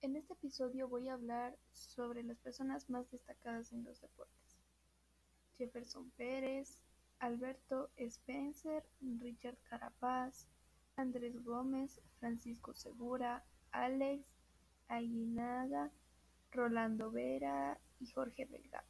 En este episodio voy a hablar sobre las personas más destacadas en los deportes. Jefferson Pérez, Alberto Spencer, Richard Carapaz, Andrés Gómez, Francisco Segura, Alex Aguinaga, Rolando Vera y Jorge Delgado.